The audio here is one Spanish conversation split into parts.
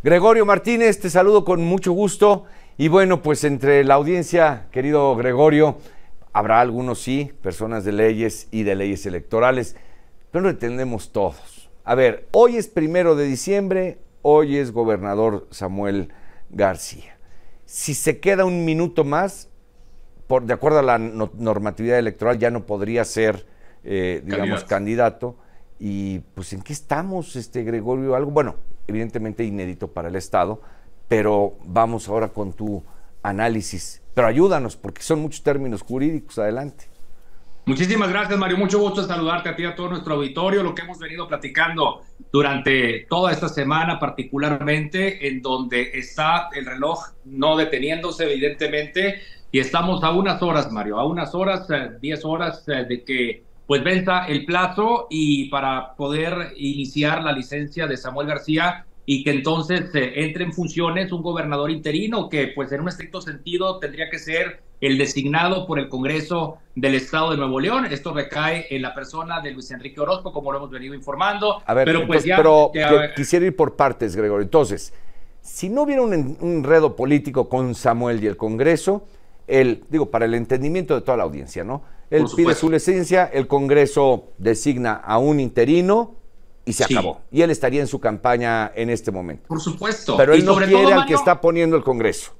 Gregorio Martínez, te saludo con mucho gusto. Y bueno, pues entre la audiencia, querido Gregorio, habrá algunos sí, personas de leyes y de leyes electorales, pero no entendemos todos. A ver, hoy es primero de diciembre, hoy es gobernador Samuel García. Si se queda un minuto más, por, de acuerdo a la normatividad electoral, ya no podría ser, eh, digamos, candidato. Y pues, ¿en qué estamos, este Gregorio? Algo, bueno, evidentemente inédito para el Estado, pero vamos ahora con tu análisis. Pero ayúdanos, porque son muchos términos jurídicos. Adelante. Muchísimas gracias, Mario. Mucho gusto saludarte a ti y a todo nuestro auditorio. Lo que hemos venido platicando durante toda esta semana, particularmente en donde está el reloj no deteniéndose, evidentemente, y estamos a unas horas, Mario, a unas horas, 10 eh, horas eh, de que pues venza el plazo y para poder iniciar la licencia de Samuel García y que entonces eh, entre en funciones un gobernador interino que pues en un estricto sentido tendría que ser el designado por el Congreso del Estado de Nuevo León. Esto recae en la persona de Luis Enrique Orozco, como lo hemos venido informando. A ver, pero pues ya, pero quisiera ir por partes, Gregorio. Entonces, si no hubiera un, un enredo político con Samuel y el Congreso, el, digo, para el entendimiento de toda la audiencia, ¿no? Él pide su licencia, el Congreso designa a un interino y se acabó. Y él estaría en su campaña en este momento. Por supuesto. Pero él no quiere al que está poniendo el Congreso.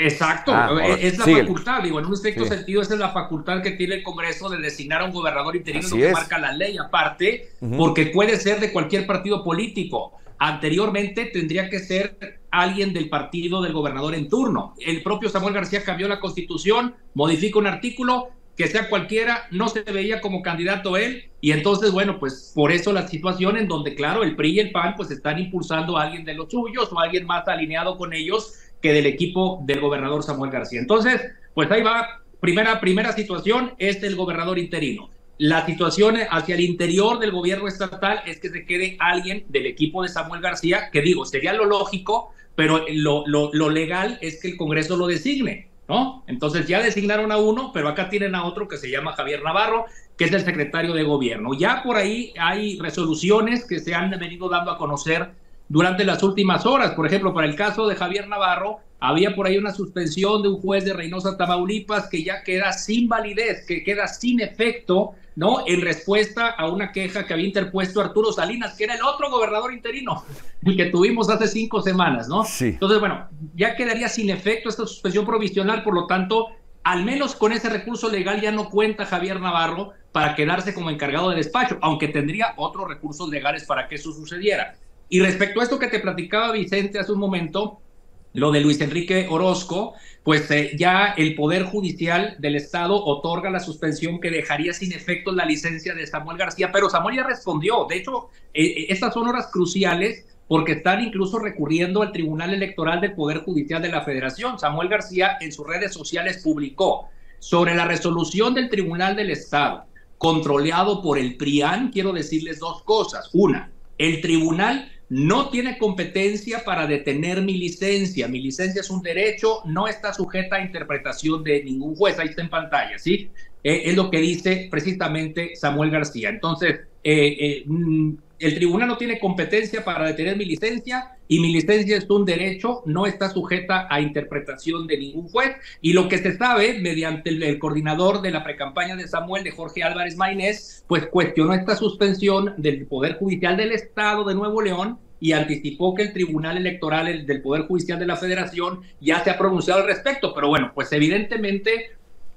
Exacto, ah, es la facultad, digo, en un estricto sentido, esa es la facultad que tiene el Congreso de designar a un gobernador interino, lo que marca la ley aparte, porque puede ser de cualquier partido político. Anteriormente tendría que ser alguien del partido del gobernador en turno. El propio Samuel García cambió la constitución, modifica un artículo que sea cualquiera, no se veía como candidato él, y entonces, bueno, pues por eso la situación en donde, claro, el PRI y el PAN pues están impulsando a alguien de los suyos o a alguien más alineado con ellos que del equipo del gobernador Samuel García. Entonces, pues ahí va, primera, primera situación es el gobernador interino. La situación hacia el interior del gobierno estatal es que se quede alguien del equipo de Samuel García, que digo, sería lo lógico, pero lo, lo, lo legal es que el Congreso lo designe. ¿No? Entonces ya designaron a uno, pero acá tienen a otro que se llama Javier Navarro, que es el secretario de gobierno. Ya por ahí hay resoluciones que se han venido dando a conocer durante las últimas horas. Por ejemplo, para el caso de Javier Navarro, había por ahí una suspensión de un juez de Reynosa, Tamaulipas, que ya queda sin validez, que queda sin efecto, ¿no? En respuesta a una queja que había interpuesto Arturo Salinas, que era el otro gobernador interino, el que tuvimos hace cinco semanas, ¿no? Sí. Entonces, bueno, ya quedaría sin efecto esta suspensión provisional, por lo tanto, al menos con ese recurso legal ya no cuenta Javier Navarro para quedarse como encargado de despacho, aunque tendría otros recursos legales para que eso sucediera. Y respecto a esto que te platicaba Vicente hace un momento, lo de Luis Enrique Orozco, pues eh, ya el Poder Judicial del Estado otorga la suspensión que dejaría sin efecto la licencia de Samuel García, pero Samuel ya respondió. De hecho, eh, eh, estas son horas cruciales porque están incluso recurriendo al Tribunal Electoral del Poder Judicial de la Federación. Samuel García en sus redes sociales publicó sobre la resolución del Tribunal del Estado, controlado por el PRIAN, quiero decirles dos cosas. Una, el tribunal no tiene competencia para detener mi licencia. Mi licencia es un derecho, no está sujeta a interpretación de ningún juez. Ahí está en pantalla, ¿sí? Eh, es lo que dice precisamente Samuel García. Entonces, eh, eh, mm, el tribunal no tiene competencia para detener mi licencia y mi licencia es un derecho, no está sujeta a interpretación de ningún juez. Y lo que se sabe, mediante el, coordinador de la precampaña de Samuel, de Jorge Álvarez Maynés, pues cuestionó esta suspensión del Poder Judicial del Estado de Nuevo León y anticipó que el Tribunal Electoral del Poder Judicial de la Federación ya se ha pronunciado al respecto. Pero bueno, pues evidentemente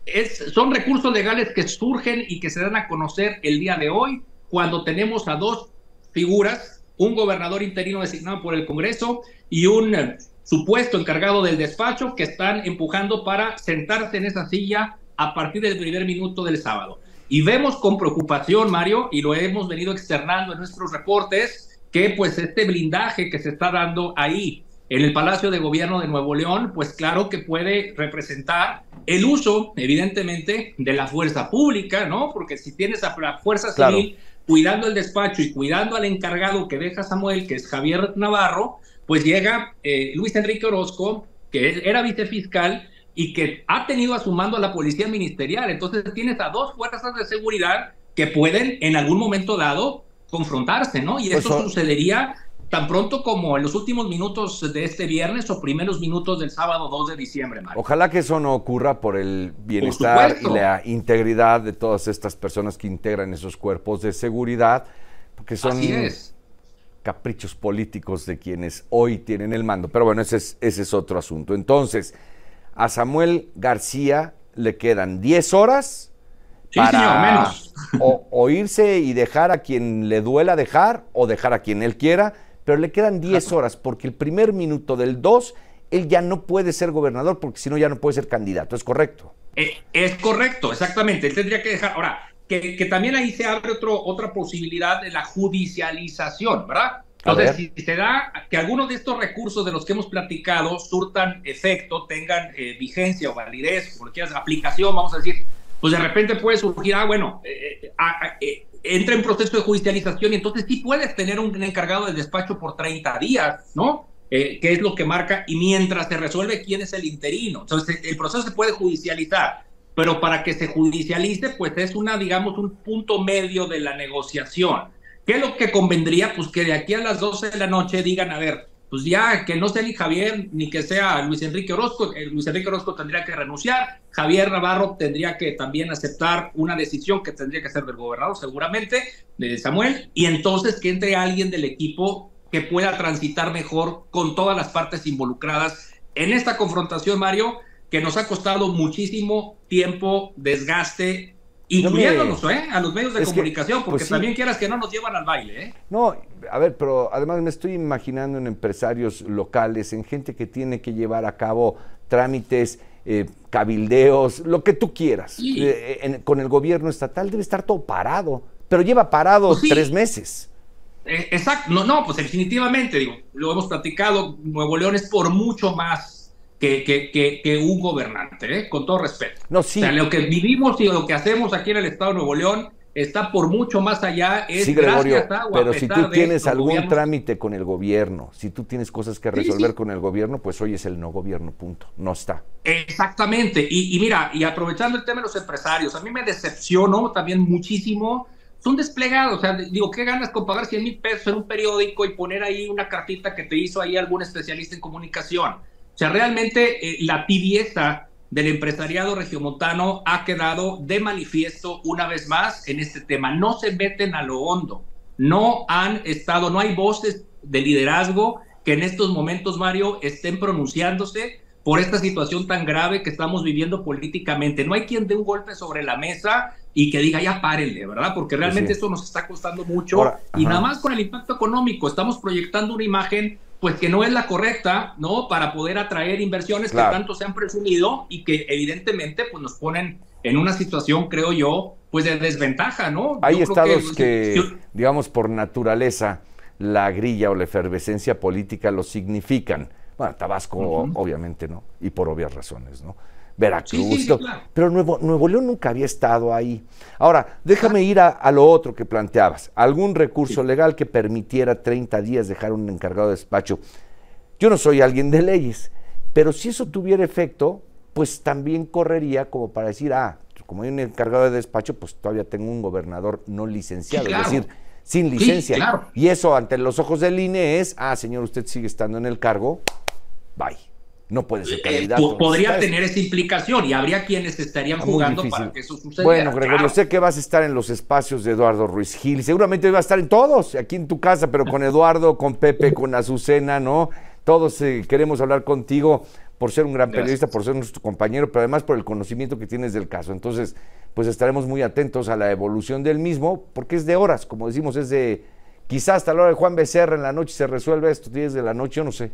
es, son recursos legales que surgen y que se dan a conocer el día de hoy cuando tenemos a dos figuras, un gobernador interino designado por el Congreso y un eh, supuesto encargado del despacho que están empujando para sentarse en esa silla a partir del primer minuto del sábado. Y vemos con preocupación, Mario, y lo hemos venido externando en nuestros reportes, que pues este blindaje que se está dando ahí en el Palacio de Gobierno de Nuevo León, pues claro que puede representar el uso, evidentemente, de la fuerza pública, ¿no? Porque si tienes a la fuerza civil cuidando el despacho y cuidando al encargado que deja Samuel, que es Javier Navarro, pues llega eh, Luis Enrique Orozco, que era vicefiscal y que ha tenido a su mando a la policía ministerial. Entonces tienes a dos fuerzas de seguridad que pueden en algún momento dado confrontarse, ¿no? Y eso sucedería tan pronto como en los últimos minutos de este viernes o primeros minutos del sábado 2 de diciembre. Mario. Ojalá que eso no ocurra por el bienestar y la integridad de todas estas personas que integran esos cuerpos de seguridad, porque son caprichos políticos de quienes hoy tienen el mando. Pero bueno, ese es, ese es otro asunto. Entonces, a Samuel García le quedan 10 horas para menos. O, irse y dejar a quien le duela dejar o dejar a quien él quiera, pero le quedan 10 horas porque el primer minuto del 2 él ya no puede ser gobernador porque si no ya no puede ser candidato, ¿es correcto? Eh, es correcto, exactamente, él tendría que dejar, ahora, que, que, también ahí se abre otro, otra posibilidad de la judicialización, ¿verdad? Entonces, si se da que algunos de estos recursos de los que hemos platicado surtan efecto, tengan eh, vigencia o validez, quieras, aplicación, vamos a decir, pues de repente puede surgir, ah, bueno, eh, eh, eh, entra en proceso de judicialización y entonces sí puedes tener un encargado del despacho por 30 días, ¿no? que es lo que marca, y mientras se resuelve quién es el interino. Entonces, el proceso se puede judicializar, pero para que se judicialice, pues es una, digamos, un punto medio de la negociación. ¿Qué es lo que convendría? Pues que de aquí a las 12 de la noche digan, a ver, pues ya que no sea ni Javier ni que sea Luis Enrique Orozco, Luis Enrique Orozco tendría que renunciar, Javier Navarro tendría que también aceptar una decisión que tendría que ser del gobernador seguramente, de Samuel, y entonces que entre alguien del equipo que pueda transitar mejor con todas las partes involucradas en esta confrontación, Mario, que nos ha costado muchísimo tiempo, desgaste, incluyéndonos ¿eh? a los medios de comunicación, porque pues también quieras que no nos llevan al baile. ¿eh? No, a ver, pero además me estoy imaginando en empresarios locales, en gente que tiene que llevar a cabo trámites, eh, cabildeos, lo que tú quieras. Eh, con el gobierno estatal debe estar todo parado, pero lleva parado pues tres meses. exacto, no, no, pues definitivamente, digo, lo hemos platicado, Nuevo León es por mucho más que, que, un gobernante, ¿eh? con todo respeto. No, sí. O sea, lo que vivimos y lo que hacemos aquí en el Estado de Nuevo León está por mucho más allá. Es sí, Gregorio, pero si tú tienes algún trámite con el gobierno, si tú tienes cosas que resolver con el gobierno, pues hoy es el no gobierno, punto. No está. Exactamente. Y, y, mira, y aprovechando el tema de los empresarios, a mí me decepcionó también muchísimo. Son desplegados, o sea, digo, ¿qué ganas con pagar 100 mil pesos en un periódico y poner ahí una cartita que te hizo ahí algún especialista en comunicación? Sea, realmente eh, la tibieza del empresariado regiomontano ha quedado de manifiesto una vez más en este tema. No se meten a lo hondo, no han estado, no hay voces de liderazgo que en estos momentos, Mario, estén pronunciándose por esta situación tan grave que estamos viviendo políticamente. No hay quien dé un golpe sobre la mesa y que diga, ya párenle, ¿verdad? Porque realmente esto nos está costando mucho. y nada más con el impacto económico, estamos proyectando una imagen pues que no es la correcta, ¿no? Para poder atraer inversiones que tanto se han presumido y que evidentemente pues nos ponen en una situación, creo yo, pues de desventaja, ¿no? Hay estados que, digamos, por naturaleza, la grilla o la efervescencia política lo significan. Bueno, Tabasco, obviamente, ¿no? Y por obvias razones, ¿no? Veracruz. Pero Nuevo, Nuevo León nunca había estado ahí. Ahora, déjame ir a, lo otro que planteabas. ¿Algún recurso legal que permitiera 30 días dejar un encargado de despacho? Yo no soy alguien de leyes, pero si eso tuviera efecto, pues también correría como para decir, ah, como hay un encargado de despacho, pues todavía tengo un gobernador no licenciado, es decir, sin licencia. Y eso ante los ojos del INE es, ah, señor, usted sigue estando en el cargo, bye no puede ser eh, candidato. podría tener esa implicación y habría quienes estarían jugando para que eso sucediera. Bueno, Gregorio, sé que vas a estar en los espacios de Eduardo Ruiz Gil, seguramente va a estar en todos, aquí en tu casa, pero con Eduardo, con Pepe, con Azucena, ¿no? Todos eh, queremos hablar contigo por ser un gran periodista, por ser nuestro compañero, pero además por el conocimiento que tienes del caso. Entonces, pues estaremos muy atentos a la evolución del mismo, porque es de horas, como decimos, es de quizás hasta la hora de Juan Becerra en la noche se resuelve esto, 10 de la noche, yo no sé.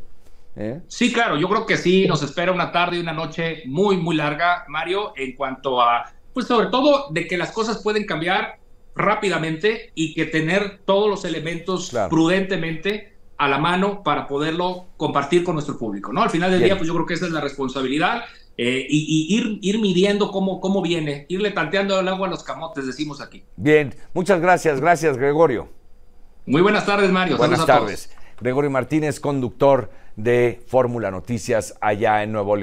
¿Eh? Sí, claro, yo creo que sí, nos espera una tarde y una noche muy, muy larga, Mario, en cuanto a, pues sobre todo de que las cosas pueden cambiar rápidamente y que tener todos los elementos prudentemente a la mano para poderlo compartir con nuestro público, ¿no? Al final del día, pues yo creo que esa es la responsabilidad eh, y, ir, ir midiendo cómo, cómo viene, irle tanteando el agua a los camotes, decimos aquí. Bien, muchas gracias, gracias Gregorio. Muy buenas tardes, Mario. Buenas tardes. Gregorio Martínez, conductor de Fórmula Noticias allá en Nuevo León.